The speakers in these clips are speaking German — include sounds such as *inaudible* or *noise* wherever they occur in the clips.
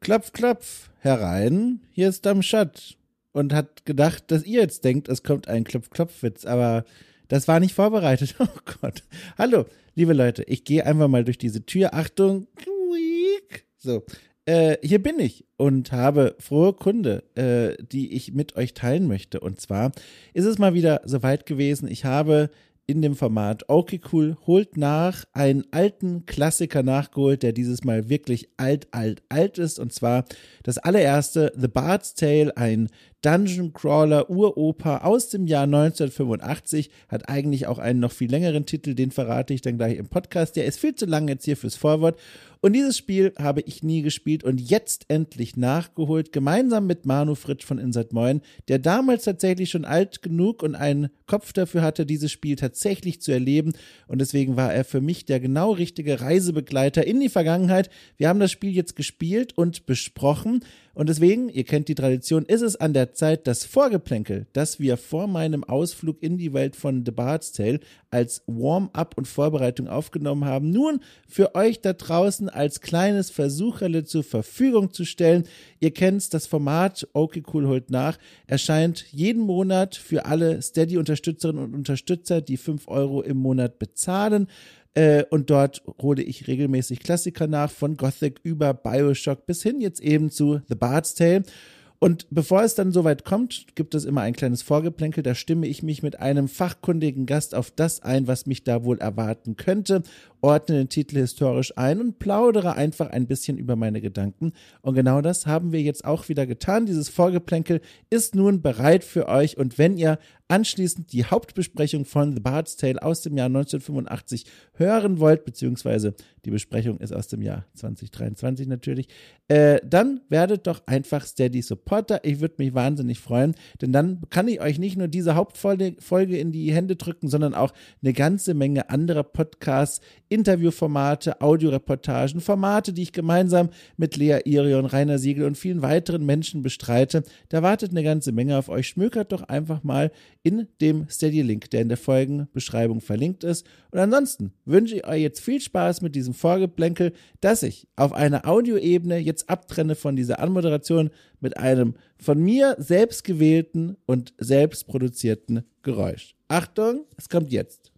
klopf, klopf, herein, hier ist Damschat. Und hat gedacht, dass ihr jetzt denkt, es kommt ein Klopf-Klopf-Witz, aber das war nicht vorbereitet. *laughs* Oh Gott. Hallo, liebe Leute, ich gehe einfach mal durch diese Tür. Achtung. So, äh, hier bin ich und habe frohe Kunde, äh, die ich mit euch teilen möchte. Und zwar ist es mal wieder soweit gewesen. Ich habe in dem Format Okay Cool holt nach einen alten Klassiker nachgeholt, der dieses Mal wirklich alt, alt, alt ist. Und zwar das allererste The Bard's Tale, ein Dungeon Crawler Uroper aus dem Jahr 1985, hat eigentlich auch einen noch viel längeren Titel, den verrate ich dann gleich im Podcast. Der ist viel zu lang jetzt hier fürs Vorwort. Und dieses Spiel habe ich nie gespielt und jetzt endlich nachgeholt, gemeinsam mit Manu Fritsch von Inside Moin, der damals tatsächlich schon alt genug und einen Kopf dafür hatte, dieses Spiel tatsächlich zu erleben. Und deswegen war er für mich der genau richtige Reisebegleiter in die Vergangenheit. Wir haben das Spiel jetzt gespielt und besprochen. Und deswegen, ihr kennt die Tradition, ist es an der Zeit, das Vorgeplänkel, das wir vor meinem Ausflug in die Welt von The Bard's Tale als Warm-up und Vorbereitung aufgenommen haben, nun für euch da draußen als kleines Versucherle zur Verfügung zu stellen. Ihr kennt das Format, okay cool holt nach, erscheint jeden Monat für alle Steady-Unterstützerinnen und Unterstützer, die fünf Euro im Monat bezahlen. Äh, und dort hole ich regelmäßig Klassiker nach, von Gothic über Bioshock bis hin jetzt eben zu The Bard's Tale. Und bevor es dann soweit kommt, gibt es immer ein kleines Vorgeplänkel. Da stimme ich mich mit einem fachkundigen Gast auf das ein, was mich da wohl erwarten könnte, ordne den Titel historisch ein und plaudere einfach ein bisschen über meine Gedanken. Und genau das haben wir jetzt auch wieder getan. Dieses Vorgeplänkel ist nun bereit für euch. Und wenn ihr anschließend die Hauptbesprechung von The Bard's Tale aus dem Jahr 1985 hören wollt, beziehungsweise die Besprechung ist aus dem Jahr 2023 natürlich, äh, dann werdet doch einfach Steady Supporter. Ich würde mich wahnsinnig freuen, denn dann kann ich euch nicht nur diese Hauptfolge in die Hände drücken, sondern auch eine ganze Menge anderer Podcasts, Interviewformate, Audioreportagen, Formate, die ich gemeinsam mit Lea Irion, Rainer Siegel und vielen weiteren Menschen bestreite. Da wartet eine ganze Menge auf euch. Schmökert doch einfach mal in dem Steady-Link, der in der Folgenbeschreibung verlinkt ist. Und ansonsten wünsche ich euch jetzt viel Spaß mit diesem Vorgeplänkel, dass ich auf einer Audioebene jetzt abtrenne von dieser Anmoderation mit einem von mir selbst gewählten und selbst produzierten Geräusch. Achtung, es kommt jetzt.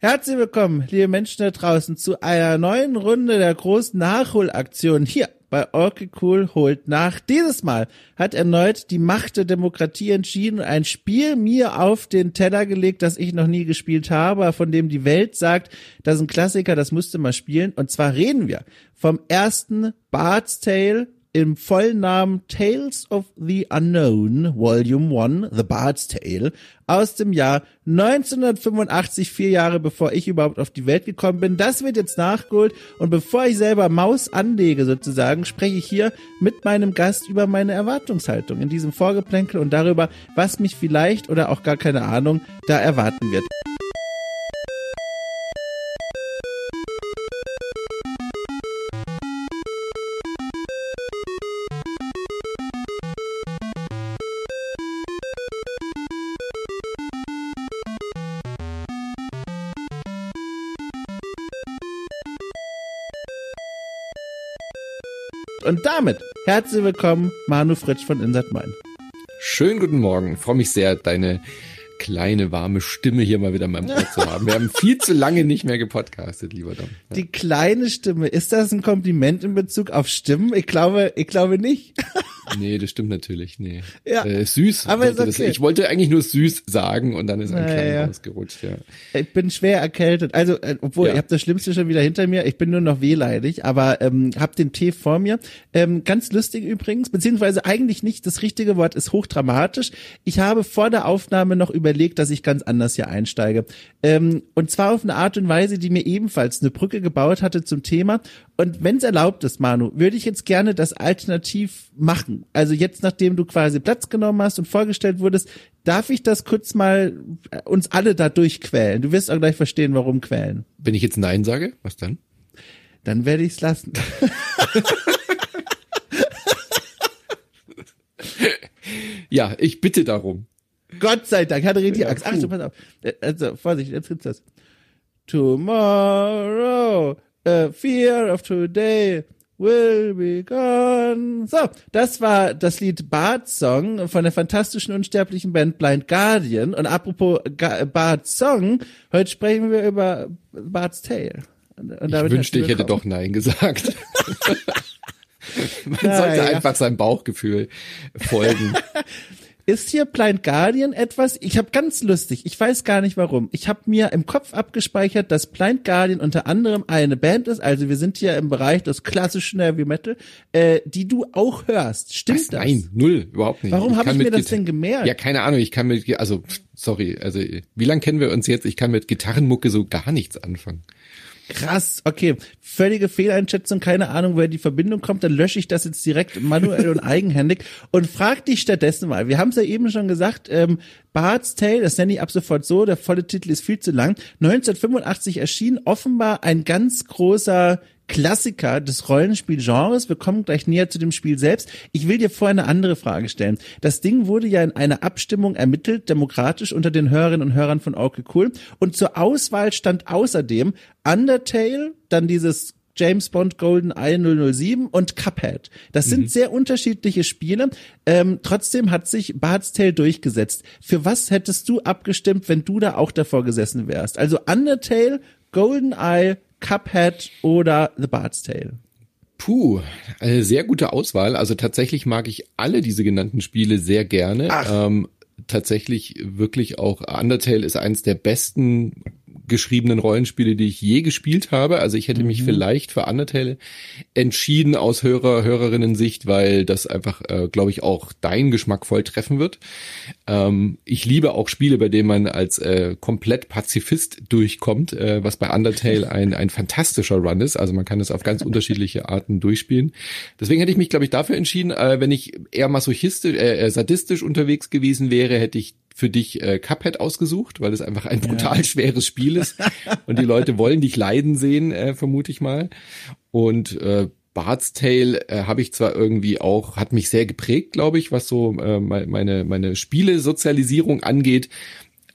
Herzlich willkommen, liebe Menschen da draußen, zu einer neuen Runde der großen Nachholaktion hier bei Orky Cool holt nach. Dieses Mal hat erneut die Macht der Demokratie entschieden und ein Spiel mir auf den Teller gelegt, das ich noch nie gespielt habe, von dem die Welt sagt, das ist ein Klassiker, das musste mal spielen. Und zwar reden wir vom ersten Bard's Tale im vollen Namen Tales of the Unknown, Volume 1, The Bard's Tale, aus dem Jahr 1985, vier Jahre bevor ich überhaupt auf die Welt gekommen bin. Das wird jetzt nachgeholt und bevor ich selber Maus anlege sozusagen, spreche ich hier mit meinem Gast über meine Erwartungshaltung in diesem Vorgeplänkel und darüber, was mich vielleicht oder auch gar keine Ahnung da erwarten wird. Und damit herzlich willkommen, Manu Fritsch von Insert Main. Schönen guten Morgen. freue mich sehr, deine kleine, warme Stimme hier mal wieder in meinem Ohr zu haben. Wir haben viel zu lange nicht mehr gepodcastet, lieber Dom. Ja. Die kleine Stimme, ist das ein Kompliment in Bezug auf Stimmen? Ich glaube, ich glaube nicht. Nee, das stimmt natürlich. Nee. Ja. Äh, süß. Aber ist okay. Ich wollte eigentlich nur süß sagen und dann ist ein kleiner ja. ausgerutscht, ja. Ich bin schwer erkältet. Also, äh, obwohl, ja. ich habe das Schlimmste schon wieder hinter mir. Ich bin nur noch wehleidig, aber ähm, habe den Tee vor mir. Ähm, ganz lustig übrigens, beziehungsweise eigentlich nicht das richtige Wort ist hochdramatisch. Ich habe vor der Aufnahme noch überlegt, dass ich ganz anders hier einsteige. Ähm, und zwar auf eine Art und Weise, die mir ebenfalls eine Brücke gebaut hatte zum Thema. Und wenn es erlaubt ist, Manu, würde ich jetzt gerne das alternativ machen. Also jetzt, nachdem du quasi Platz genommen hast und vorgestellt wurdest, darf ich das kurz mal äh, uns alle da durchquälen. Du wirst auch gleich verstehen, warum quälen. Wenn ich jetzt Nein sage, was dann? Dann werde ich es lassen. *laughs* ja, ich bitte darum. Gott sei Dank, hatte richtig Angst. Ach so, pass auf. Äh, also, Vorsicht, jetzt gibt's das. Tomorrow uh, Fear of Today will be gone. So, das war das Lied Bart's Song von der fantastischen unsterblichen Band Blind Guardian. Und apropos Ga Bart's Song, heute sprechen wir über Bart's Tale. Und ich wünschte, ich hätte doch Nein gesagt. *laughs* Man sollte ja. einfach seinem Bauchgefühl folgen. *laughs* ist hier Blind Guardian etwas, ich habe ganz lustig, ich weiß gar nicht warum. Ich habe mir im Kopf abgespeichert, dass Blind Guardian unter anderem eine Band ist, also wir sind hier im Bereich des klassischen Heavy Metal, äh, die du auch hörst. Stimmt Was? das? Nein, null, überhaupt nicht. Warum habe ich mir das denn gemerkt? Ja, keine Ahnung, ich kann mit, also sorry, also wie lange kennen wir uns jetzt? Ich kann mit Gitarrenmucke so gar nichts anfangen. Krass, okay. Völlige Fehleinschätzung, keine Ahnung, woher die Verbindung kommt. Dann lösche ich das jetzt direkt manuell und *laughs* eigenhändig und frag dich stattdessen mal. Wir haben es ja eben schon gesagt, ähm, Bart's Tale, das nenne ich ab sofort so, der volle Titel ist viel zu lang. 1985 erschien offenbar ein ganz großer Klassiker des Rollenspielgenres. Wir kommen gleich näher zu dem Spiel selbst. Ich will dir vorher eine andere Frage stellen. Das Ding wurde ja in einer Abstimmung ermittelt, demokratisch unter den Hörerinnen und Hörern von Okay Cool. Und zur Auswahl stand außerdem Undertale, dann dieses James Bond Golden Eye 007 und Cuphead. Das sind mhm. sehr unterschiedliche Spiele. Ähm, trotzdem hat sich Bart's Tale durchgesetzt. Für was hättest du abgestimmt, wenn du da auch davor gesessen wärst? Also Undertale, Golden Eye, Cuphead oder The Bard's Tale? Puh, eine sehr gute Auswahl. Also tatsächlich mag ich alle diese genannten Spiele sehr gerne. Ähm, tatsächlich wirklich auch Undertale ist eins der besten geschriebenen Rollenspiele, die ich je gespielt habe. Also ich hätte mich mhm. vielleicht für Undertale entschieden aus Hörer, Hörerinnen-Sicht, weil das einfach, äh, glaube ich, auch deinen Geschmack voll treffen wird. Ähm, ich liebe auch Spiele, bei denen man als äh, komplett Pazifist durchkommt, äh, was bei Undertale *laughs* ein, ein fantastischer Run ist. Also man kann es auf ganz unterschiedliche Arten durchspielen. Deswegen hätte ich mich, glaube ich, dafür entschieden, äh, wenn ich eher masochistisch, äh, äh sadistisch unterwegs gewesen wäre, hätte ich für dich äh, Cuphead ausgesucht, weil es einfach ein brutal ja. schweres Spiel ist und die Leute wollen dich leiden sehen, äh, vermute ich mal. Und äh, Bart's Tale äh, habe ich zwar irgendwie auch, hat mich sehr geprägt, glaube ich, was so äh, meine, meine Spielesozialisierung angeht.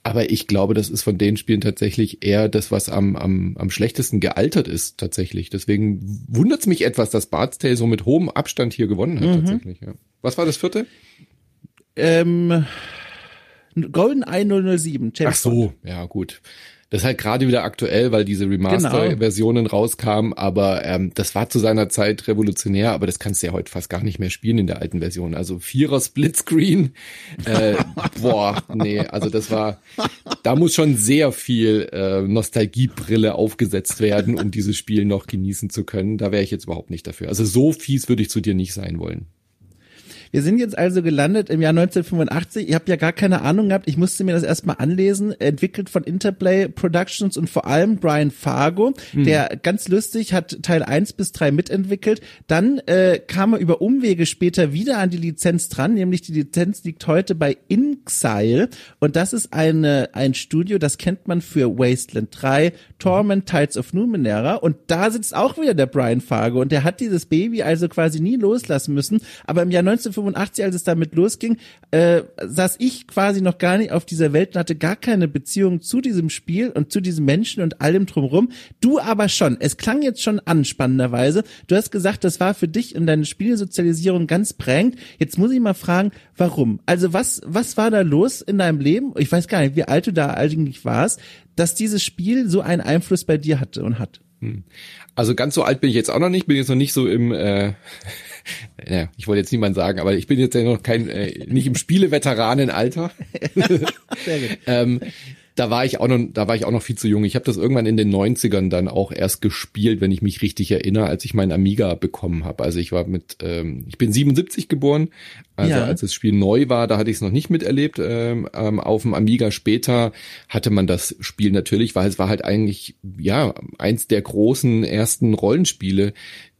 Aber ich glaube, das ist von den Spielen tatsächlich eher das, was am, am, am schlechtesten gealtert ist, tatsächlich. Deswegen wundert es mich etwas, dass Bart's Tale so mit hohem Abstand hier gewonnen hat, mhm. tatsächlich. Ja. Was war das vierte? Ähm, Golden Eye 007. James Ach so, Bond. ja gut. Das ist halt gerade wieder aktuell, weil diese Remaster-Versionen genau. rauskamen, aber ähm, das war zu seiner Zeit revolutionär, aber das kannst du ja heute fast gar nicht mehr spielen in der alten Version. Also Vierer Splitscreen, äh, *laughs* boah, nee, also das war, da muss schon sehr viel äh, Nostalgiebrille aufgesetzt werden, um dieses Spiel noch genießen zu können. Da wäre ich jetzt überhaupt nicht dafür. Also so fies würde ich zu dir nicht sein wollen. Wir sind jetzt also gelandet im Jahr 1985. Ihr habt ja gar keine Ahnung gehabt. Ich musste mir das erstmal anlesen. Entwickelt von Interplay Productions und vor allem Brian Fargo, mhm. der ganz lustig hat Teil 1 bis 3 mitentwickelt. Dann äh, kam er über Umwege später wieder an die Lizenz dran, nämlich die Lizenz liegt heute bei Inxile und das ist eine, ein Studio, das kennt man für Wasteland 3, Torment, Tides of Numenera und da sitzt auch wieder der Brian Fargo und der hat dieses Baby also quasi nie loslassen müssen, aber im Jahr 1985 1985, als es damit losging, äh, saß ich quasi noch gar nicht auf dieser Welt und hatte gar keine Beziehung zu diesem Spiel und zu diesem Menschen und allem drumrum. Du aber schon. Es klang jetzt schon an, spannenderweise. Du hast gesagt, das war für dich in deiner Spielsozialisierung ganz prägend. Jetzt muss ich mal fragen, warum? Also was, was war da los in deinem Leben? Ich weiß gar nicht, wie alt du da eigentlich warst, dass dieses Spiel so einen Einfluss bei dir hatte und hat. Hm. Also ganz so alt bin ich jetzt auch noch nicht, bin jetzt noch nicht so im äh, *laughs* ja, ich wollte jetzt niemand sagen, aber ich bin jetzt ja noch kein, äh, nicht im Spieleveteranenalter. *laughs* Sehr gut. *laughs* ähm, da war ich auch noch, da war ich auch noch viel zu jung. Ich habe das irgendwann in den 90ern dann auch erst gespielt, wenn ich mich richtig erinnere, als ich meinen Amiga bekommen habe. Also ich war mit, ähm, ich bin 77 geboren, also ja. als das Spiel neu war, da hatte ich es noch nicht miterlebt. Ähm, ähm, auf dem Amiga später hatte man das Spiel natürlich, weil es war halt eigentlich ja eins der großen ersten Rollenspiele,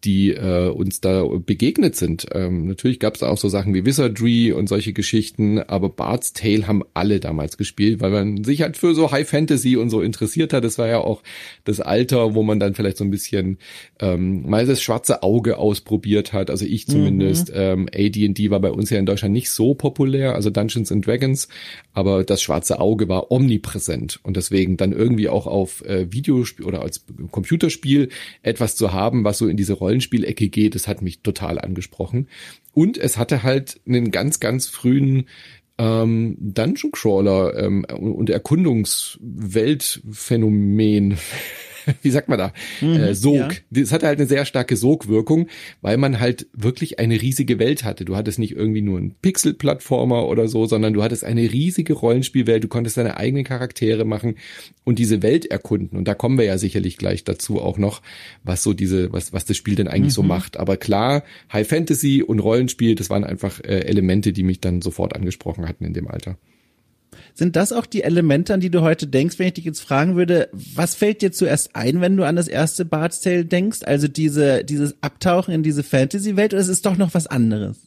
die äh, uns da begegnet sind. Ähm, natürlich gab es auch so Sachen wie Wizardry und solche Geschichten, aber Bart's Tale haben alle damals gespielt, weil man sich halt für so High Fantasy und so interessiert hat. Das war ja auch das Alter, wo man dann vielleicht so ein bisschen ähm, mal das schwarze Auge ausprobiert hat. Also ich zumindest. Mhm. Ähm, AD&D war bei uns ja in Deutschland nicht so populär, also Dungeons and Dragons, aber das schwarze Auge war omnipräsent und deswegen dann irgendwie auch auf äh, Videospiel oder als Computerspiel etwas zu haben, was so in diese Rollenspielecke geht, das hat mich total angesprochen. Und es hatte halt einen ganz, ganz frühen ähm, Dungeon Crawler ähm, und Erkundungsweltphänomen *laughs* wie sagt man da, mhm, äh, Sog. Ja. Das hatte halt eine sehr starke Sogwirkung, weil man halt wirklich eine riesige Welt hatte. Du hattest nicht irgendwie nur einen Pixel-Plattformer oder so, sondern du hattest eine riesige Rollenspielwelt. Du konntest deine eigenen Charaktere machen und diese Welt erkunden. Und da kommen wir ja sicherlich gleich dazu auch noch, was so diese, was, was das Spiel denn eigentlich mhm. so macht. Aber klar, High Fantasy und Rollenspiel, das waren einfach äh, Elemente, die mich dann sofort angesprochen hatten in dem Alter. Sind das auch die Elemente, an die du heute denkst, wenn ich dich jetzt fragen würde, was fällt dir zuerst ein, wenn du an das erste Bard's Tale denkst? Also diese, dieses Abtauchen in diese Fantasy-Welt oder ist es doch noch was anderes?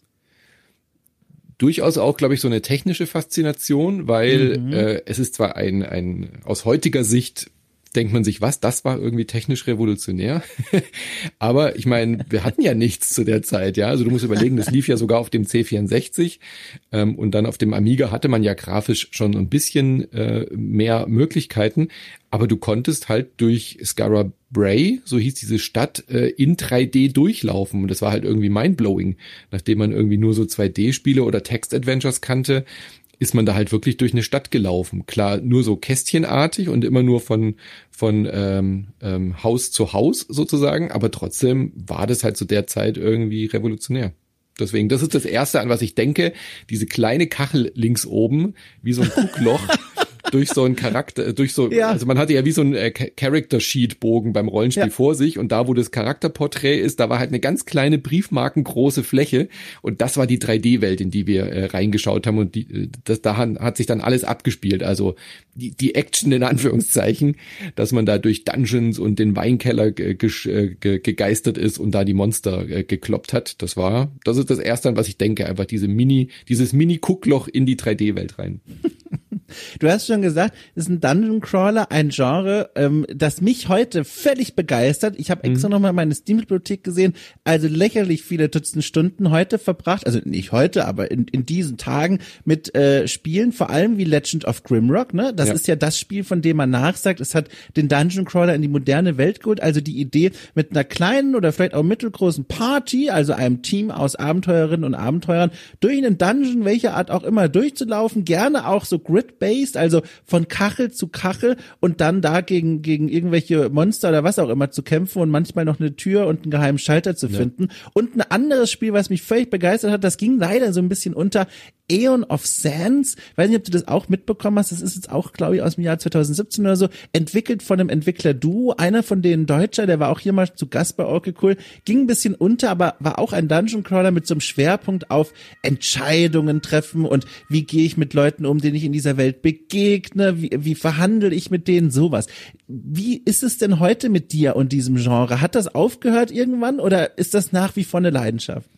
durchaus auch, glaube ich, so eine technische Faszination, weil mhm. äh, es ist zwar ein, ein aus heutiger Sicht denkt man sich, was, das war irgendwie technisch revolutionär. *laughs* Aber ich meine, wir hatten ja nichts zu der Zeit, ja. Also du musst überlegen, das lief ja sogar auf dem C64 ähm, und dann auf dem Amiga hatte man ja grafisch schon ein bisschen äh, mehr Möglichkeiten. Aber du konntest halt durch Skara Bray, so hieß diese Stadt, äh, in 3D durchlaufen. Und das war halt irgendwie mindblowing, nachdem man irgendwie nur so 2D-Spiele oder Text-Adventures kannte ist man da halt wirklich durch eine Stadt gelaufen. Klar, nur so kästchenartig und immer nur von, von ähm, ähm, Haus zu Haus sozusagen, aber trotzdem war das halt zu der Zeit irgendwie revolutionär. Deswegen, das ist das Erste, an was ich denke. Diese kleine Kachel links oben, wie so ein Guckloch. *laughs* durch so einen Charakter, durch so, ja. also man hatte ja wie so ein äh, Character Sheet Bogen beim Rollenspiel ja. vor sich und da, wo das Charakterporträt ist, da war halt eine ganz kleine Briefmarkengroße Fläche und das war die 3D-Welt, in die wir äh, reingeschaut haben und die, äh, das, da hat, sich dann alles abgespielt, also die, die Action in Anführungszeichen, dass man da durch Dungeons und den Weinkeller ge, ge, ge, gegeistert ist und da die Monster äh, gekloppt hat, das war, das ist das Erste, an was ich denke, einfach diese Mini, dieses Mini-Guckloch in die 3D-Welt rein. Du hast schon gesagt, es ist ein Dungeon Crawler, ein Genre, ähm, das mich heute völlig begeistert. Ich habe extra mhm. nochmal meine Steam-Bibliothek gesehen, also lächerlich viele Dutzend Stunden heute verbracht, also nicht heute, aber in, in diesen Tagen mit äh, Spielen, vor allem wie Legend of Grimrock. Ne? Das ja. ist ja das Spiel, von dem man nachsagt, es hat den Dungeon Crawler in die moderne Welt geholt. Also die Idee mit einer kleinen oder vielleicht auch mittelgroßen Party, also einem Team aus Abenteurerinnen und Abenteurern, durch einen Dungeon, welcher Art auch immer, durchzulaufen, gerne auch so Grid based, also von Kachel zu Kachel und dann da gegen, gegen irgendwelche Monster oder was auch immer zu kämpfen und manchmal noch eine Tür und einen geheimen Schalter zu finden. Ja. Und ein anderes Spiel, was mich völlig begeistert hat, das ging leider so ein bisschen unter, Aeon of Sands, weiß nicht, ob du das auch mitbekommen hast, das ist jetzt auch, glaube ich, aus dem Jahr 2017 oder so, entwickelt von einem Entwickler-Duo, einer von denen Deutscher, der war auch hier mal zu Gast bei Orky Cool, ging ein bisschen unter, aber war auch ein Dungeon Crawler mit so einem Schwerpunkt auf Entscheidungen treffen und wie gehe ich mit Leuten um, denen ich in dieser Welt begegne, wie, wie verhandle ich mit denen, sowas. Wie ist es denn heute mit dir und diesem Genre? Hat das aufgehört irgendwann oder ist das nach wie vor eine Leidenschaft?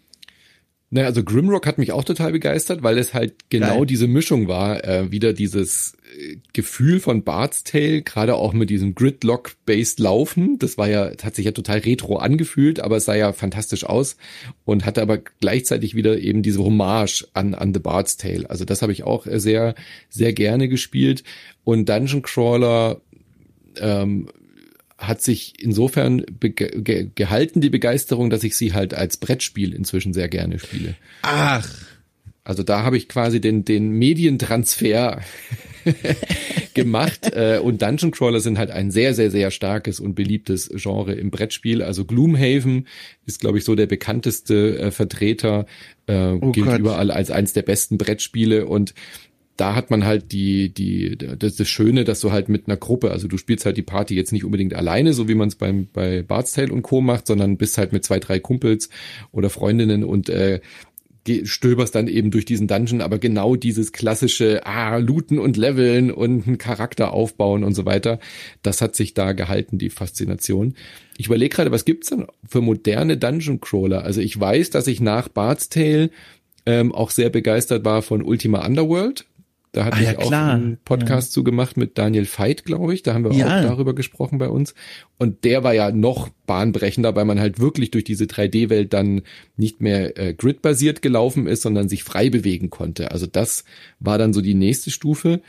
Naja, also Grimrock hat mich auch total begeistert, weil es halt genau Geil. diese Mischung war, äh, wieder dieses äh, Gefühl von Bart's Tale, gerade auch mit diesem Gridlock-based Laufen. Das war ja, hat sich ja total retro angefühlt, aber es sah ja fantastisch aus und hatte aber gleichzeitig wieder eben diese Hommage an, an The Bart's Tale. Also das habe ich auch sehr, sehr gerne gespielt. Und Dungeon Crawler ähm, hat sich insofern ge gehalten, die Begeisterung, dass ich sie halt als Brettspiel inzwischen sehr gerne spiele. Ach. Also da habe ich quasi den, den Medientransfer *laughs* gemacht. Äh, und Dungeon Crawler sind halt ein sehr, sehr, sehr starkes und beliebtes Genre im Brettspiel. Also Gloomhaven ist, glaube ich, so der bekannteste äh, Vertreter, äh, oh gilt Gott. überall als eins der besten Brettspiele. Und da hat man halt die, die, das, das Schöne, dass du halt mit einer Gruppe, also du spielst halt die Party jetzt nicht unbedingt alleine, so wie man es beim bei Bart's Tale und Co. macht, sondern bist halt mit zwei, drei Kumpels oder Freundinnen und äh, stöberst dann eben durch diesen Dungeon, aber genau dieses klassische, ah, looten und leveln und einen Charakter aufbauen und so weiter, das hat sich da gehalten, die Faszination. Ich überlege gerade, was gibt's denn für moderne Dungeon Crawler? Also ich weiß, dass ich nach Bart's Tale ähm, auch sehr begeistert war von Ultima Underworld Da hatte Ah, ja, ich auch klar. einen Podcast zu gemacht mit Daniel Veit, glaube ich. Da haben wir Ja. auch darüber gesprochen bei uns. Und der war ja noch bahnbrechender, weil man halt wirklich durch diese 3D-Welt dann nicht mehr äh, gridbasiert gelaufen ist, sondern sich frei bewegen konnte. Also das war dann so die nächste Stufe.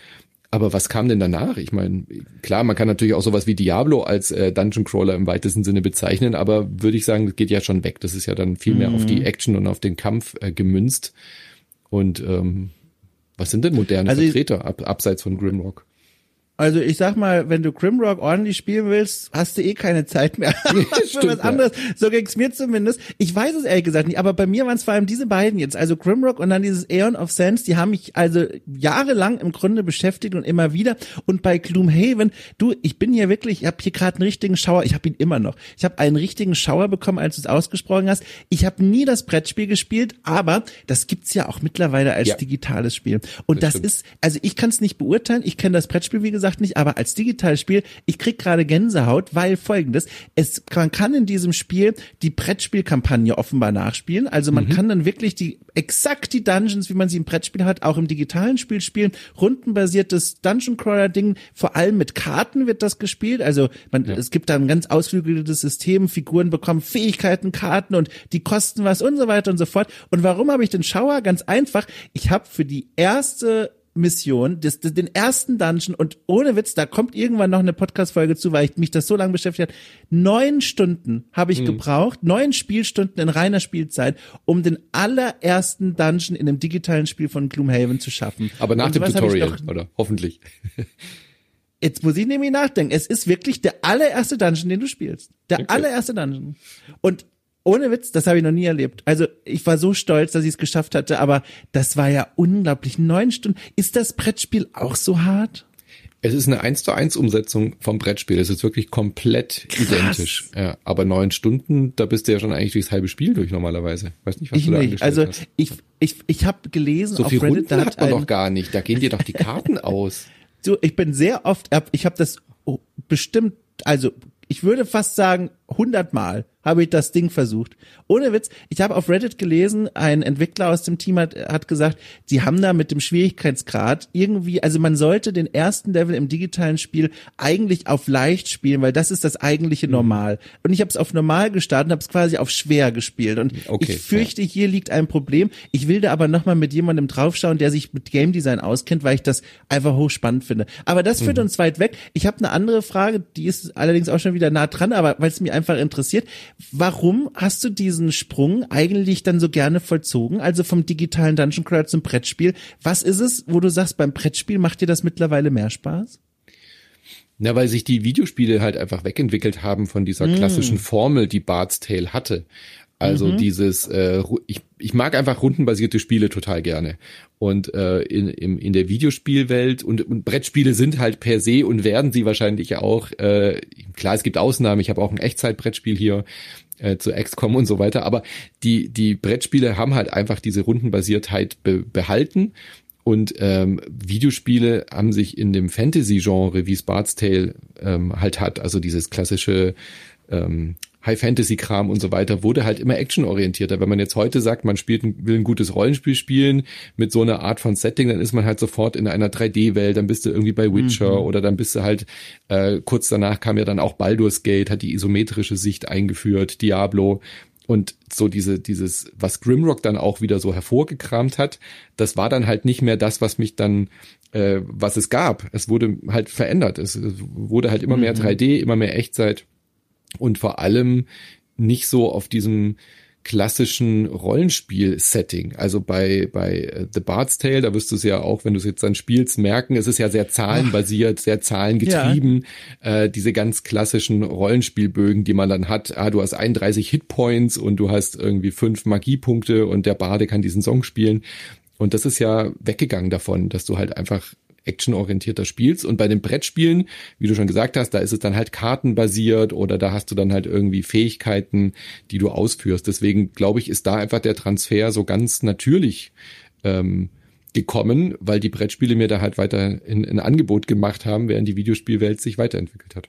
Aber was kam denn danach? Ich meine, klar, man kann natürlich auch sowas wie Diablo als äh, Dungeon Crawler im weitesten Sinne bezeichnen, aber würde ich sagen, das geht ja schon weg. Das ist ja dann viel mehr auf Mhm. die Action und auf den Kampf äh, gemünzt. Und ähm, was sind denn moderne Also Vertreter ab, abseits von Grimrock? Also ich sag mal, wenn du Grimrock ordentlich spielen willst, hast du eh keine Zeit mehr *laughs* stimmt, was anderes. So ging's mir zumindest. Ich weiß es ehrlich gesagt nicht, aber bei mir waren es vor allem diese beiden jetzt, also Grimrock und dann dieses Aeon of Sands, die haben mich also jahrelang im Grunde beschäftigt und immer wieder. Und bei Gloomhaven, du, ich bin hier wirklich, ich habe hier gerade einen richtigen Schauer, ich habe ihn immer noch. Ich habe einen richtigen Schauer bekommen, als du es ausgesprochen hast. Ich habe nie das Brettspiel gespielt, aber das gibt's ja auch mittlerweile als Ja. digitales Spiel. Und Das das, ist, also ich kann es nicht beurteilen, ich kenne das Brettspiel wie gesagt nicht, aber als digitales Spiel, ich krieg gerade Gänsehaut, weil folgendes, es man kann in diesem Spiel die Brettspielkampagne offenbar nachspielen, also man kann dann wirklich die exakt die Dungeons, wie man sie im Brettspiel hat, auch im digitalen Spiel spielen, rundenbasiertes Dungeon Crawler Ding, vor allem mit Karten wird das gespielt, also man es gibt da ein ganz ausgeklügeltes System, Figuren bekommen Fähigkeiten, Karten und die kosten was und so weiter und so fort. Und warum habe ich den Schauer? Ganz einfach, ich habe für die erste Mission, das, das, den ersten Dungeon und ohne Witz, da kommt irgendwann noch eine Podcast-Folge zu, weil ich mich das so lange beschäftigt hat. Neun Stunden habe Mhm. ich gebraucht, neun Spielstunden in reiner Spielzeit, um den allerersten Dungeon in einem digitalen Spiel von Gloomhaven zu schaffen. Aber nach Und dem Tutorial, noch- oder? Hoffentlich. *laughs* Jetzt muss ich nämlich nachdenken. Es ist wirklich der allererste Dungeon, den du spielst. Der Okay. allererste Dungeon. Und ohne Witz, das habe ich noch nie erlebt. Also ich war so stolz, dass ich es geschafft hatte, aber das war ja unglaublich. Neun Stunden. Ist das Brettspiel auch so hart? Es ist eine 1 zu 1 Umsetzung vom Brettspiel. Es ist wirklich komplett Krass. identisch. Ja, aber neun Stunden, da bist du ja schon eigentlich durchs halbe Spiel durch normalerweise. Weiß nicht, was Ich du da nicht. Also hast. ich, ich, ich habe gelesen So auf viel Reddit, Runden da hat man doch gar nicht. Da gehen dir doch die Karten *laughs* aus. so, ich bin sehr oft, ich habe das oh, bestimmt, also ich würde fast sagen, hundertmal habe ich das Ding versucht. Ohne Witz, ich habe auf Reddit gelesen, ein Entwickler aus dem Team hat, hat gesagt, sie haben da mit dem Schwierigkeitsgrad irgendwie, also man sollte den ersten Level im digitalen Spiel eigentlich auf leicht spielen, weil das ist das eigentliche Mhm. Normal. Und ich habe es auf normal gestartet und habe es quasi auf schwer gespielt. Und Okay, ich fürchte, hier liegt ein Problem. Ich will da aber nochmal mit jemandem draufschauen, der sich mit Game Design auskennt, weil ich das einfach hochspannend finde. Aber das führt uns weit weg. Ich habe eine andere Frage, die ist allerdings auch schon wieder nah dran, aber weil es mich einfach interessiert. Warum hast du diesen Sprung eigentlich dann so gerne vollzogen? Also vom digitalen Dungeon Crawler zum Brettspiel. Was ist es, wo du sagst, beim Brettspiel macht dir das mittlerweile mehr Spaß? Na, weil sich die Videospiele halt einfach wegentwickelt haben von dieser Mm. klassischen Formel, die Bart's Tale hatte. Also Mhm. dieses, äh, ich, ich mag einfach rundenbasierte Spiele total gerne. Und äh, in, in, in der Videospielwelt und, und Brettspiele sind halt per se und werden sie wahrscheinlich auch, äh, klar, es gibt Ausnahmen, ich habe auch ein Echtzeitbrettspiel hier äh, zu XCOM und so weiter, aber die, die Brettspiele haben halt einfach diese Rundenbasiertheit be behalten und ähm, Videospiele haben sich in dem Fantasy-Genre, wie es Bart's Tale ähm, halt hat, also dieses klassische ähm, High-Fantasy-Kram und so weiter, wurde halt immer actionorientierter. Wenn man jetzt heute sagt, man spielt ein, will ein gutes Rollenspiel spielen mit so einer Art von Setting, dann ist man halt sofort in einer 3D-Welt, dann bist du irgendwie bei Witcher oder dann bist du halt, äh, kurz danach kam ja dann auch Baldur's Gate, hat die isometrische Sicht eingeführt, Diablo. Und so diese, dieses, was Grimrock dann auch wieder so hervorgekramt hat, das war dann halt nicht mehr das, was mich dann, äh, was es gab. Es wurde halt verändert. Es, es wurde halt immer mehr 3D, immer mehr Echtzeit und vor allem nicht so auf diesem klassischen Rollenspiel-Setting. Also bei, bei äh, The Bard's Tale, da wirst du es ja auch, wenn du es jetzt dann spielst, merken, es ist ja sehr zahlenbasiert, sehr zahlengetrieben. Äh, diese ganz klassischen Rollenspielbögen, die man dann hat. Ah, du hast 31 Hitpoints und du hast irgendwie fünf Magiepunkte und der Bade kann diesen Song spielen. Und das ist ja weggegangen davon, dass du halt einfach actionorientierter spielst. Und bei den Brettspielen, wie du schon gesagt hast, da ist es dann halt kartenbasiert oder da hast du dann halt irgendwie Fähigkeiten, die du ausführst. Deswegen glaube ich, ist da einfach der Transfer so ganz natürlich ähm, gekommen, weil die Brettspiele mir da halt weiter in, ein Angebot gemacht haben, während die Videospielwelt sich weiterentwickelt hat.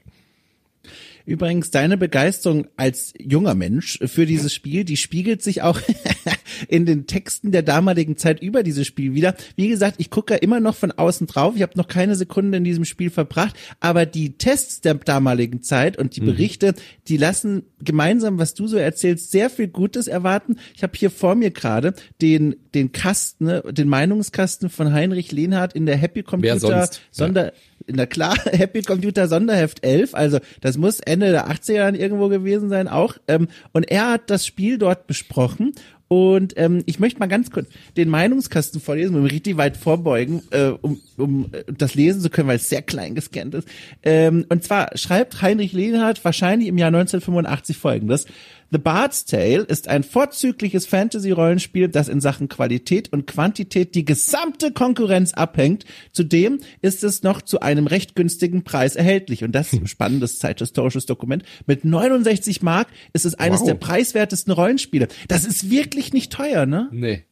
Übrigens, deine Begeisterung als junger Mensch für dieses Spiel, die spiegelt sich auch *laughs* in den Texten der damaligen Zeit über dieses Spiel wieder. Wie gesagt, ich gucke immer noch von außen drauf. Ich habe noch keine Sekunde in diesem Spiel verbracht, aber die Tests der damaligen Zeit und die mhm. Berichte, die lassen gemeinsam, was du so erzählst, sehr viel Gutes erwarten. Ich habe hier vor mir gerade den den Kasten, ne, den Meinungskasten von Heinrich Lehnhardt in der Happy Computer Sonder ja. Der klar *laughs* Happy Computer Sonderheft 11, also das muss Ende der 80er irgendwo gewesen sein auch. Ähm, und er hat das Spiel dort besprochen und ähm, ich möchte mal ganz kurz den Meinungskasten vorlesen, um richtig weit vorbeugen, äh, um, um äh, das lesen zu können, weil es sehr klein gescannt ist. Ähm, und zwar schreibt Heinrich Lehnhardt wahrscheinlich im Jahr 1985 folgendes. The Bard's Tale ist ein vorzügliches Fantasy-Rollenspiel, das in Sachen Qualität und Quantität die gesamte Konkurrenz abhängt. Zudem ist es noch zu einem recht günstigen Preis erhältlich. Und das ist ein spannendes zeithistorisches Dokument. Mit 69 Mark ist es eines wow. der preiswertesten Rollenspiele. Das ist wirklich nicht teuer, ne? Nee.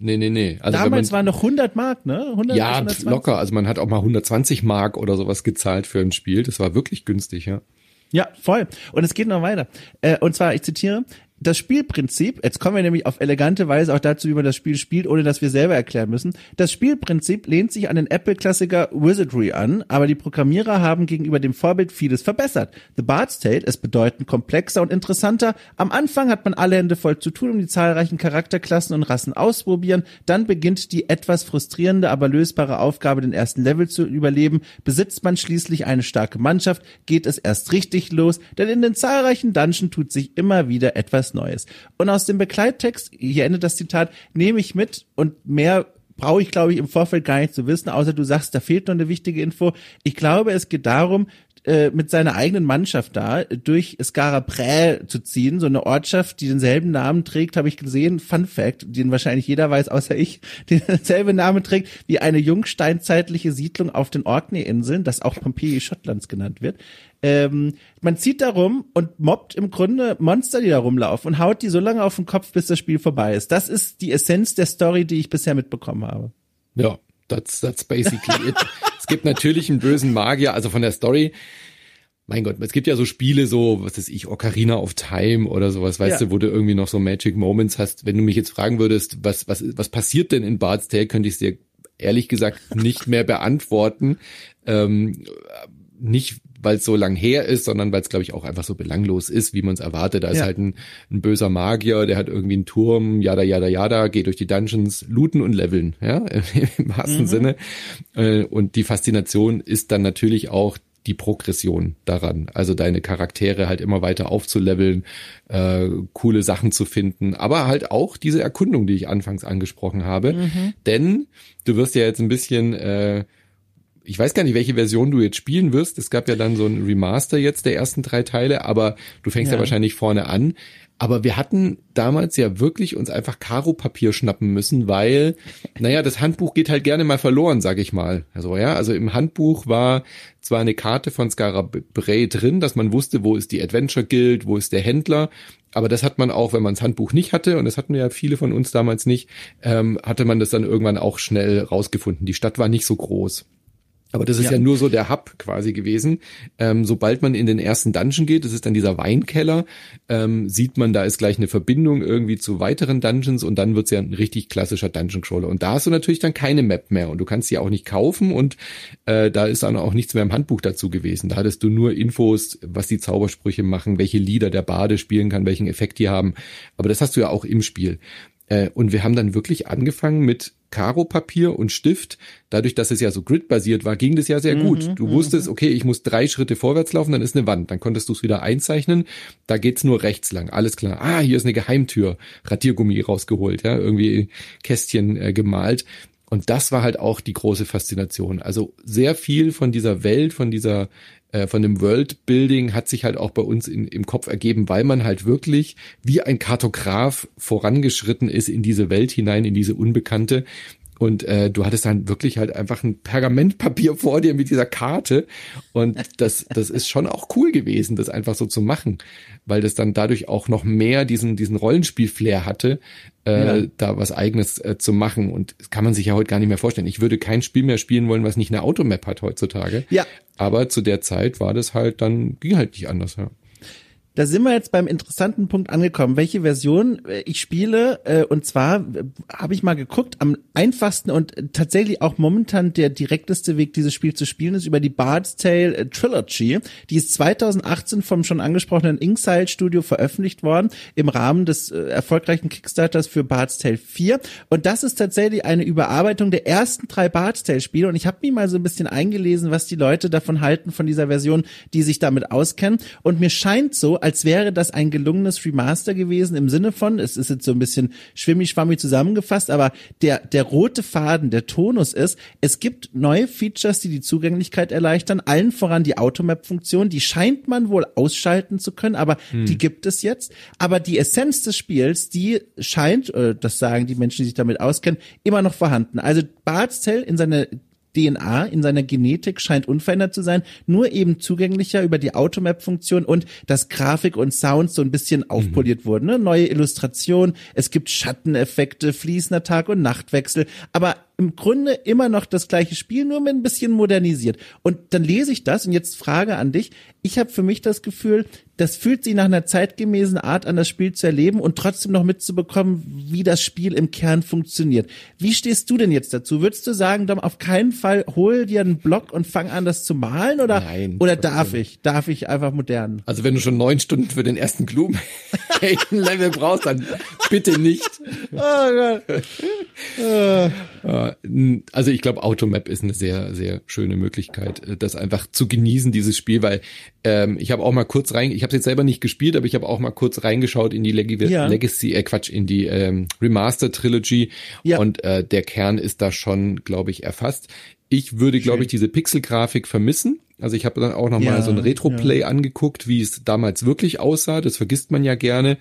Nee, nee, nee. Also Damals man, waren noch 100 Mark, ne? 100, ja, 120? locker. Also man hat auch mal 120 Mark oder sowas gezahlt für ein Spiel. Das war wirklich günstig, ja. Ja, voll. Und es geht noch weiter. Äh, und zwar, ich zitiere, das Spielprinzip, jetzt kommen wir nämlich auf elegante Weise auch dazu, wie man das Spiel spielt, ohne dass wir selber erklären müssen. Das Spielprinzip lehnt sich an den Apple-Klassiker Wizardry an, aber die Programmierer haben gegenüber dem Vorbild vieles verbessert. The Bard's Tale ist bedeutend komplexer und interessanter. Am Anfang hat man alle Hände voll zu tun, um die zahlreichen Charakterklassen und Rassen ausprobieren. Dann beginnt die etwas frustrierende, aber lösbare Aufgabe, den ersten Level zu überleben. Besitzt man schließlich eine starke Mannschaft, geht es erst richtig los, denn in den zahlreichen Dungeons tut sich immer wieder etwas was Neues. Und aus dem Begleittext, hier endet das Zitat, nehme ich mit und mehr brauche ich, glaube ich, im Vorfeld gar nicht zu wissen, außer du sagst, da fehlt noch eine wichtige Info. Ich glaube, es geht darum, äh, mit seiner eigenen Mannschaft da durch Skaraprä zu ziehen, so eine Ortschaft, die denselben Namen trägt, habe ich gesehen, Fun Fact, den wahrscheinlich jeder weiß, außer ich, *laughs* den denselben Namen trägt wie eine jungsteinzeitliche Siedlung auf den Orkney-Inseln, das auch Pompeji Schottlands genannt wird. Ähm, man zieht da rum und mobbt im Grunde Monster, die da rumlaufen und haut die so lange auf den Kopf, bis das Spiel vorbei ist. Das ist die Essenz der Story, die ich bisher mitbekommen habe. Ja, that's, that's basically it. *laughs* es gibt natürlich einen bösen Magier, also von der Story. Mein Gott, es gibt ja so Spiele, so, was weiß ich, Ocarina of Time oder sowas, weißt ja. du, wo du irgendwie noch so Magic Moments hast. Wenn du mich jetzt fragen würdest, was, was, was passiert denn in Bard's Tale, könnte ich es dir ehrlich gesagt nicht mehr beantworten. Ähm, nicht, weil es so lang her ist, sondern weil es, glaube ich, auch einfach so belanglos ist, wie man es erwartet. Da ja. ist halt ein, ein, böser Magier, der hat irgendwie einen Turm, jada, jada, jada, geht durch die Dungeons, looten und leveln, ja, *laughs* im wahrsten mhm. Sinne. Äh, und die Faszination ist dann natürlich auch die Progression daran. Also deine Charaktere halt immer weiter aufzuleveln, äh, coole Sachen zu finden, aber halt auch diese Erkundung, die ich anfangs angesprochen habe. Mhm. Denn du wirst ja jetzt ein bisschen äh, ich weiß gar nicht, welche Version du jetzt spielen wirst. Es gab ja dann so ein Remaster jetzt der ersten drei Teile, aber du fängst ja, ja wahrscheinlich vorne an. Aber wir hatten damals ja wirklich uns einfach Karo-Papier schnappen müssen, weil, *laughs* naja, das Handbuch geht halt gerne mal verloren, sag ich mal. Also ja, also im Handbuch war zwar eine Karte von Scarabray drin, dass man wusste, wo ist die Adventure Guild, wo ist der Händler, aber das hat man auch, wenn man das Handbuch nicht hatte, und das hatten ja viele von uns damals nicht, ähm, hatte man das dann irgendwann auch schnell rausgefunden. Die Stadt war nicht so groß. Aber das ist ja. ja, nur so der Hub quasi gewesen. Ähm, sobald man in den ersten Dungeon geht, das ist dann dieser Weinkeller, ähm, sieht man, da ist gleich eine Verbindung irgendwie zu weiteren Dungeons und dann wird's ja ein richtig klassischer Dungeon Crawler. Und da hast du natürlich dann keine Map mehr und du kannst sie auch nicht kaufen und äh, da ist dann auch nichts mehr im Handbuch dazu gewesen. Da hattest du nur Infos, was die Zaubersprüche machen, welche Lieder der Bade spielen kann, welchen Effekt die haben. Aber das hast du ja auch im Spiel. Äh, und wir haben dann wirklich angefangen mit Karo-Papier und Stift. Dadurch, dass es ja so grid-basiert war, ging das ja sehr gut. Mhm, du mhm. wusstest, okay, ich muss drei Schritte vorwärts laufen, dann ist eine Wand. Dann konntest du es wieder einzeichnen. Da geht's nur rechts lang. Alles klar. Ah, hier ist eine Geheimtür. Radiergummi rausgeholt, ja, irgendwie Kästchen äh, gemalt. Und das war halt auch die große Faszination. Also sehr viel von dieser Welt, von dieser äh, von dem Worldbuilding hat sich halt auch bei uns in, im Kopf ergeben, weil man halt wirklich wie ein Kartograf vorangeschritten ist in diese Welt hinein, in diese Unbekannte Und äh, du hattest dann wirklich halt einfach ein Pergamentpapier *laughs* vor dir mit dieser Karte. Und das, das ist schon auch cool gewesen, das einfach so zu machen, weil das dann dadurch auch noch mehr diesen, diesen Rollenspiel-Flair hatte, äh, ja. da was eigenes äh, zu machen. Und das kann man sich ja heute gar nicht mehr vorstellen. Ich würde kein Spiel mehr spielen wollen, was nicht eine Automap hat heutzutage. Ja. Aber zu der Zeit war das halt dann, ging halt nicht anders, ja da sind wir jetzt beim interessanten Punkt angekommen. Welche Version äh, ich spiele, äh, und zwar äh, habe ich mal geguckt, am einfachsten und tatsächlich auch momentan der direkteste Weg, dieses Spiel zu spielen, ist über die Bard's Tale Trilogy. Die ist 2018 vom schon angesprochenen Inxile Studio veröffentlicht worden, im Rahmen des erfolgreichen Kickstarters für Bard's Tale 4. Und das ist tatsächlich eine Überarbeitung der ersten drei Bard's Tale Spiele. Und ich habe mich mal so ein bisschen eingelesen, was die Leute davon halten, von dieser Version, die sich damit auskennen. Und mir scheint so, als wäre das ein gelungenes Remaster gewesen im Sinne von, es ist jetzt so ein bisschen schwimmi-schwammi zusammengefasst, aber der, der rote Faden, der Tonus ist, es gibt neue Features, die die Zugänglichkeit erleichtern, allen voran die Automap-Funktion, die scheint man wohl ausschalten zu können, aber hm. die gibt es jetzt. Aber die Essenz des Spiels, die scheint, das sagen die Menschen, die sich damit auskennen, immer noch vorhanden. Also Bart's Tale in seiner DNA in seiner Genetik scheint unverändert zu sein, nur eben zugänglicher über die Automap-Funktion und dass Grafik und Sound so ein bisschen aufpoliert mhm. wurden. Ne? Neue Illustration, es gibt Schatteneffekte, fließender Tag- und Nachtwechsel, aber im Grunde immer noch das gleiche Spiel, nur mit ein bisschen modernisiert. Und dann lese ich das und jetzt Frage an dich. Ich habe für mich das Gefühl, das fühlt sich nach einer zeitgemäßen Art an, das Spiel zu erleben und trotzdem noch mitzubekommen, wie das Spiel im Kern funktioniert. Wie stehst du denn jetzt dazu? Würdest du sagen, Dom, auf keinen Fall hol dir einen Block und fang an, das zu malen oder, Nein, oder darf ich? Darf ich einfach modern? Also wenn du schon neun Stunden für den ersten Gloomhaven-Level *laughs* brauchst, dann bitte nicht. *laughs* Oh Gott. also ich glaube, Automap ist eine sehr, sehr schöne Möglichkeit, äh, das einfach zu genießen, dieses Spiel, weil ähm, ich habe auch mal kurz rein, ich habe jetzt selber nicht gespielt, aber ich habe auch mal kurz reingeschaut in die Leg ja. Legacy, äh Quatsch, in die ähm, Remaster Trilogy ja. und äh, der Kern ist da schon, glaube ich, erfasst. Ich würde, glaube ich, diese Pixel-Grafik vermissen. Also ich habe dann auch noch ja, mal so ein Retro-Play ja. angeguckt, wie es damals wirklich aussah. Das vergisst man ja gerne.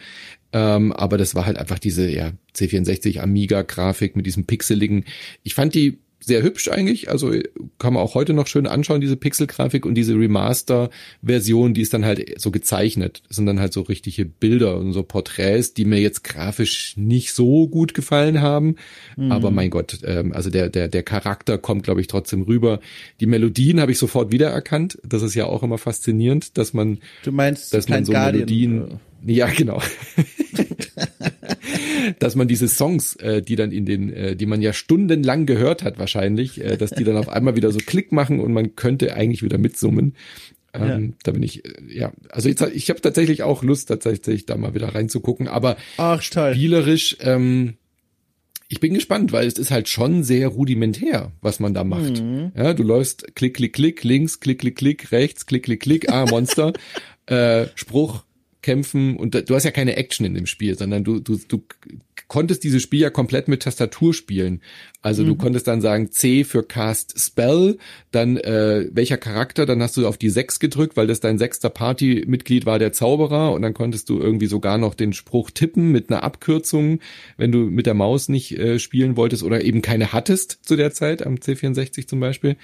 Ähm, aber das war halt einfach diese ja, C64 Amiga-Grafik mit diesem pixeligen. Ich fand die sehr hübsch eigentlich. Also kann man auch heute noch schön anschauen, diese Pixel-Grafik und diese Remaster-Version, die ist dann halt so gezeichnet. Das sind dann halt so richtige Bilder und so Porträts, die mir jetzt grafisch nicht so gut gefallen haben. Mhm. Aber mein Gott, ähm, also der, der, der Charakter kommt, glaube ich, trotzdem rüber. Die Melodien habe ich sofort wiedererkannt. Das ist ja auch immer faszinierend, dass man, du meinst, dass man so Guardian, Melodien? Ja, genau. *laughs* dass man diese Songs, äh, die dann in den, äh, die man ja stundenlang gehört hat wahrscheinlich, äh, dass die dann auf einmal wieder so Klick machen und man könnte eigentlich wieder mitsummen. Ähm, ja. Da bin ich, äh, ja, also ich, ich habe tatsächlich auch Lust, tatsächlich da mal wieder reinzugucken, aber Ach, spielerisch, ähm, ich bin gespannt, weil es ist halt schon sehr rudimentär, was man da macht. Mhm. Ja, du läufst klick, klick, klick, links, klick, klick, klick, rechts, klick, klick, klick, ah, Monster, *laughs* äh, Spruch, kämpfen und du hast ja keine Action in dem Spiel, sondern du, du, du konntest dieses Spiel ja komplett mit Tastatur spielen. Also mhm. du konntest dann sagen C für Cast Spell, dann äh, welcher Charakter, dann hast du auf die 6 gedrückt, weil das dein sechster Partymitglied war, der Zauberer und dann konntest du irgendwie sogar noch den Spruch tippen mit einer Abkürzung, wenn du mit der Maus nicht äh, spielen wolltest oder eben keine hattest zu der Zeit, am C64 zum Beispiel.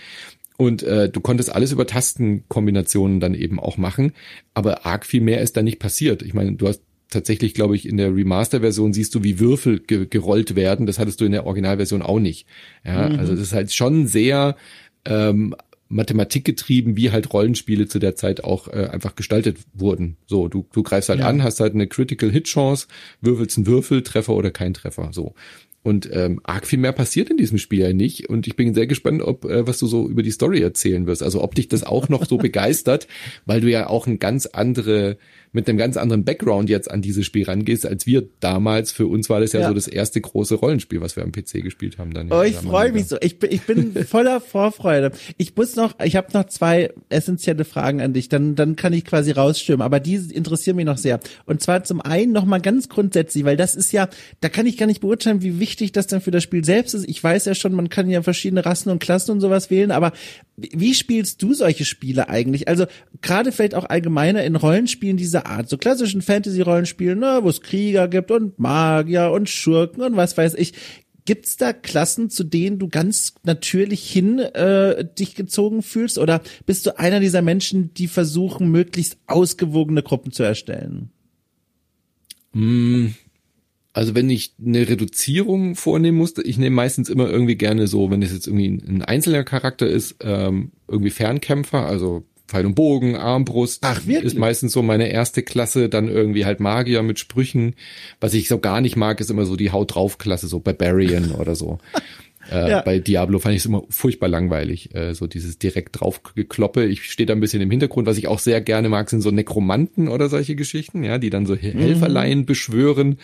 Und äh, du konntest alles über Tastenkombinationen dann eben auch machen, aber arg viel mehr ist da nicht passiert. Ich meine, du hast tatsächlich, glaube ich, in der Remaster-Version siehst du, wie Würfel ge gerollt werden. Das hattest du in der Originalversion auch nicht. Ja, mhm. also das ist halt schon sehr ähm, mathematikgetrieben, wie halt Rollenspiele zu der Zeit auch äh, einfach gestaltet wurden. So, du, du greifst halt ja. an, hast halt eine Critical Hit Chance, würfelst einen Würfel, Treffer oder kein Treffer. So. Und ähm, arg viel mehr passiert in diesem Spiel ja nicht. Und ich bin sehr gespannt, ob äh, was du so über die Story erzählen wirst. Also ob dich das auch noch so *laughs* begeistert, weil du ja auch ein ganz andere mit einem ganz anderen Background jetzt an dieses Spiel rangehst, als wir damals. Für uns war das ja, ja. so das erste große Rollenspiel, was wir am PC gespielt haben. Dann oh, ich freue mich so. Ich bin, ich bin *laughs* voller Vorfreude. Ich muss noch, ich habe noch zwei essentielle Fragen an dich. Dann, dann kann ich quasi rausstürmen. Aber die interessieren mich noch sehr. Und zwar zum einen noch mal ganz grundsätzlich, weil das ist ja, da kann ich gar nicht beurteilen, wie wichtig das dann für das Spiel selbst ist. Ich weiß ja schon, man kann ja verschiedene Rassen und Klassen und sowas wählen, aber wie spielst du solche Spiele eigentlich? Also gerade vielleicht auch allgemeiner in Rollenspielen Art, so klassischen Fantasy-Rollenspielen, ne, wo es Krieger gibt und Magier und Schurken und was weiß ich. Gibt's da Klassen, zu denen du ganz natürlich hin äh, dich gezogen fühlst? Oder bist du einer dieser Menschen, die versuchen, möglichst ausgewogene Gruppen zu erstellen? Mm, also wenn ich eine Reduzierung vornehmen musste, ich nehme meistens immer irgendwie gerne so, wenn es jetzt irgendwie ein einzelner Charakter ist, ähm, irgendwie Fernkämpfer, also Pfeil und Bogen, Armbrust. Ach, wirklich? Ist meistens so meine erste Klasse, dann irgendwie halt Magier mit Sprüchen. Was ich so gar nicht mag, ist immer so die Haut drauf Klasse, so Barbarian *laughs* oder so. Äh, ja. Bei Diablo fand ich es immer furchtbar langweilig, äh, so dieses direkt draufgekloppe. Ich stehe da ein bisschen im Hintergrund. Was ich auch sehr gerne mag, sind so Nekromanten oder solche Geschichten, ja, die dann so Helferlein mhm. beschwören.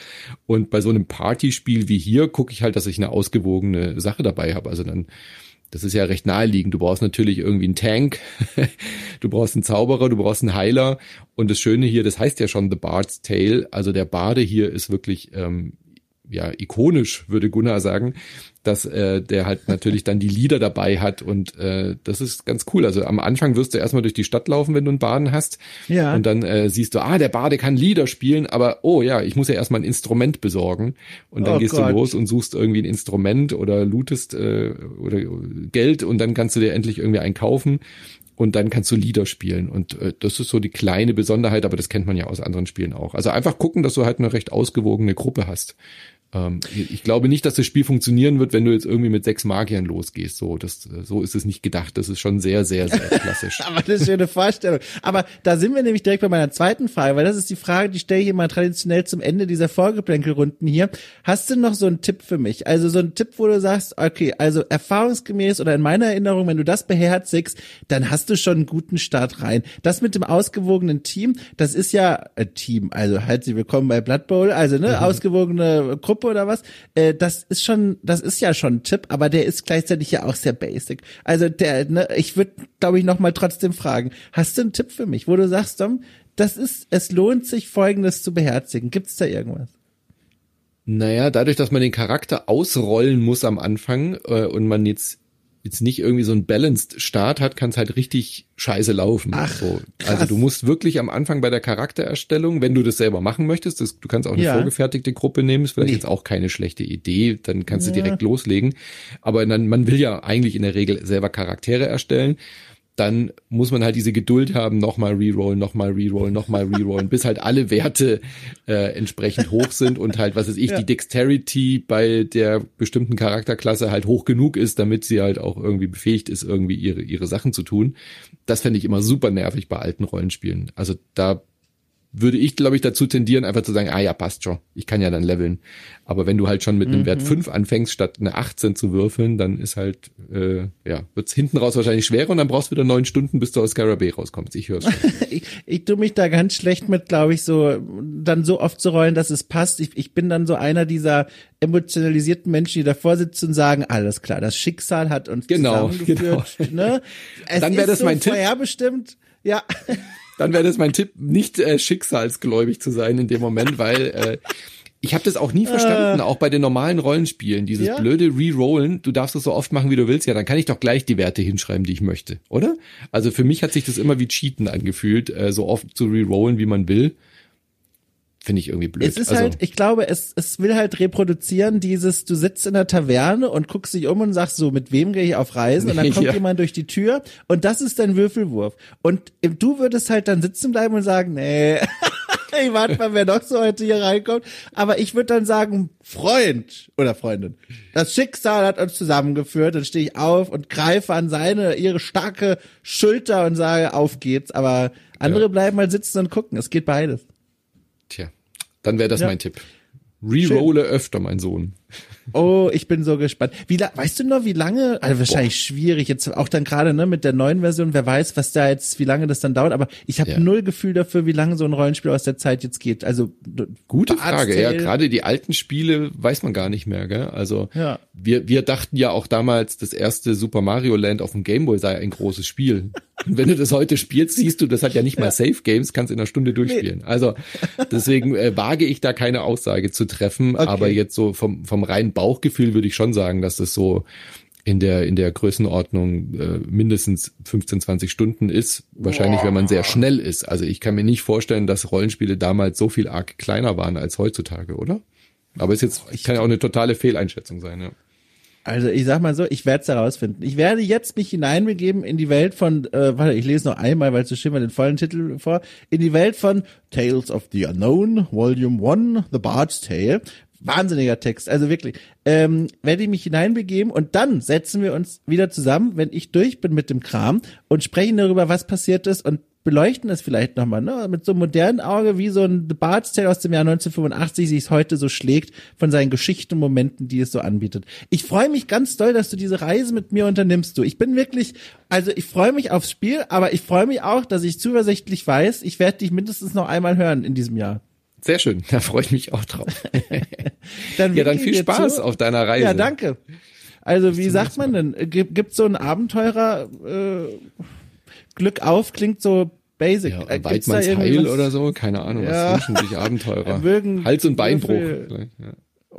Und bei so einem Partyspiel wie hier gucke ich halt, dass ich eine ausgewogene Sache dabei habe. Also dann das ist ja recht naheliegend. Du brauchst natürlich irgendwie einen Tank, *laughs* du brauchst einen Zauberer, du brauchst einen Heiler. Und das Schöne hier, das heißt ja schon The Bard's Tale. Also der Bade hier ist wirklich ähm, ja ikonisch, würde Gunnar sagen dass äh, der halt natürlich dann die Lieder dabei hat und äh, das ist ganz cool. Also am Anfang wirst du erstmal durch die Stadt laufen, wenn du einen Baden hast. Ja. Und dann äh, siehst du, ah, der Bade kann Lieder spielen, aber oh ja, ich muss ja erstmal ein Instrument besorgen. Und dann oh gehst Gott. du los und suchst irgendwie ein Instrument oder lootest äh, oder Geld und dann kannst du dir endlich irgendwie einen kaufen und dann kannst du Lieder spielen. Und äh, das ist so die kleine Besonderheit, aber das kennt man ja aus anderen Spielen auch. Also einfach gucken, dass du halt eine recht ausgewogene Gruppe hast. Ähm, ich glaube nicht, dass das Spiel funktionieren wird, wenn du jetzt irgendwie mit sechs Magiern losgehst. So, das, so ist es nicht gedacht. Das ist schon sehr, sehr, sehr *laughs* klassisch. Aber das ist eine Vorstellung. Aber da sind wir nämlich direkt bei meiner zweiten Frage, weil das ist die Frage, die stelle ich immer traditionell zum Ende dieser Vorgeplänkelrunden hier. Hast du noch so einen Tipp für mich? Also so einen Tipp, wo du sagst, okay, also erfahrungsgemäß oder in meiner Erinnerung, wenn du das beherzigst, dann hast du schon einen guten Start rein. Das mit dem ausgewogenen Team, das ist ja äh, Team, also halt sie willkommen bei Blood Bowl, also ne, mhm. ausgewogene Gruppe Gruppe oder was, äh, das ist schon, das ist ja schon ein Tipp, aber der ist gleichzeitig ja auch sehr basic. Also der, ne, ich würde, glaube ich, noch mal trotzdem fragen, hast du einen Tipp für mich, wo du sagst, Dom, das ist, es lohnt sich, Folgendes zu beherzigen. Gibt's da irgendwas? Naja, dadurch, dass man den Charakter ausrollen muss am Anfang äh, und man jetzt jetzt nicht irgendwie so ein balanced Start hat, kann es halt richtig scheiße laufen. Ach, so. Also du musst wirklich am Anfang bei der Charaktererstellung, wenn du das selber machen möchtest, das, du kannst auch eine ja. vorgefertigte Gruppe nehmen, ist vielleicht nee. jetzt auch keine schlechte Idee, dann kannst ja. du direkt loslegen. Aber dann, man will ja eigentlich in der Regel selber Charaktere erstellen dann muss man halt diese Geduld haben, nochmal rerollen, nochmal rerollen, nochmal rerollen, bis halt alle Werte äh, entsprechend hoch sind und halt, was weiß ich, ja. die Dexterity bei der bestimmten Charakterklasse halt hoch genug ist, damit sie halt auch irgendwie befähigt ist, irgendwie ihre, ihre Sachen zu tun. Das fände ich immer super nervig bei alten Rollenspielen. Also da würde ich, glaube ich, dazu tendieren, einfach zu sagen, ah ja, passt schon, ich kann ja dann leveln. Aber wenn du halt schon mit einem mhm. Wert 5 anfängst, statt eine 18 zu würfeln, dann ist halt, äh, ja, wird's hinten raus wahrscheinlich schwerer und dann brauchst du wieder neun Stunden, bis du aus Scarabée rauskommst. Ich höre schon. *laughs* ich, ich tue mich da ganz schlecht mit, glaube ich, so dann so oft zu rollen, dass es passt. Ich, ich bin dann so einer dieser emotionalisierten Menschen, die davor sitzen und sagen, alles klar, das Schicksal hat uns genau, zusammengeführt. Genau. Ne? *laughs* Es dann wäre das so mein Tipp. Ja *laughs* dann wäre das mein Tipp, nicht äh, schicksalsgläubig zu sein in dem Moment, weil äh, ich habe das auch nie verstanden, äh, auch bei den normalen Rollenspielen, dieses ja? blöde Rerollen, du darfst es so oft machen, wie du willst, ja, dann kann ich doch gleich die Werte hinschreiben, die ich möchte, oder? Also für mich hat sich das immer wie Cheaten angefühlt, äh, so oft zu rerollen, wie man will finde ich irgendwie blöd. Es ist also, halt, ich glaube, es, es will halt reproduzieren dieses, du sitzt in der Taverne und guckst dich um und sagst so, mit wem gehe ich auf Reisen? Und dann *laughs* kommt ja. jemand durch die Tür und das ist dein Würfelwurf. Und du würdest halt dann sitzen bleiben und sagen, nee, *laughs* ich warte mal, wer noch so heute hier reinkommt. Aber ich würde dann sagen, Freund oder Freundin, das Schicksal hat uns zusammengeführt. Dann stehe ich auf und greife an seine, ihre starke Schulter und sage, auf geht's. Aber andere ja. bleiben mal sitzen und gucken. Es geht beides. Tja, dann wäre das ja. mein Tipp. Rerolle öfter, mein Sohn. Oh, ich bin so gespannt. Wie weißt du noch, wie lange? Also wahrscheinlich Boah. schwierig jetzt auch dann gerade ne mit der neuen Version. Wer weiß, was da jetzt, wie lange das dann dauert. Aber ich habe ja. null Gefühl dafür, wie lange so ein Rollenspiel aus der Zeit jetzt geht. Also gute Frage. Ja, gerade die alten Spiele weiß man gar nicht mehr. Gell? Also ja. wir wir dachten ja auch damals, das erste Super Mario Land auf dem Game Boy sei ein großes Spiel. Und wenn du das heute spielst, siehst du, das hat ja nicht mal ja. Safe Games, kannst in einer Stunde durchspielen. Nee. Also deswegen äh, wage ich da keine Aussage zu treffen. Okay. Aber jetzt so vom vom reinen Bauchgefühl würde ich schon sagen, dass das so in der in der Größenordnung äh, mindestens 15 20 Stunden ist wahrscheinlich wenn man sehr schnell ist also ich kann mir nicht vorstellen dass Rollenspiele damals so viel arg kleiner waren als heutzutage oder Aber ist jetzt, kann ja auch eine totale Fehleinschätzung sein, ja. Also ich sag mal so, ich werde es herausfinden. Ich werde jetzt mich hineinbegeben in die Welt von, äh, warte, ich lese noch einmal, weil es so schön war, den vollen Titel vor, in die Welt von Tales of the Unknown, Volume 1, The Bard's Tale. Wahnsinniger Text, also wirklich. Ähm, werde ich mich hineinbegeben und dann setzen wir uns wieder zusammen, wenn ich durch bin mit dem Kram und sprechen darüber, was passiert ist und beleuchten das vielleicht nochmal, ne? Mit so einem modernen Auge, wie so ein The Bard's Tale aus dem Jahr 1985 sich es heute so schlägt von seinen Geschichten Momenten, die es so anbietet. Ich freue mich ganz doll, dass du diese Reise mit mir unternimmst, du. Ich bin wirklich, also ich freue mich aufs Spiel, aber ich freue mich auch, dass ich zuversichtlich weiß, ich werde dich mindestens noch einmal hören in diesem Jahr. Sehr schön, da freue ich mich auch drauf. *laughs* dann ja, dann viel Spaß zu. auf deiner Reise. Ja, danke. Also, wie sagt man denn? Gibt so ein Abenteurer äh, Glück auf klingt so basic. Ja, äh, Weidmanns Heil oder so, keine Ahnung, ja. was wünschen sich Abenteurer? *laughs* Mögen Hals- und Beinbruch.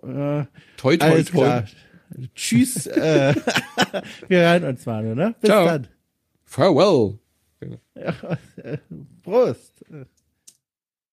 Ja. Äh, toi, toi, toi. Tschüss. *laughs* äh, wir hören uns mal, ne? Bis Ciao. dann. Farewell. Ja, Prost.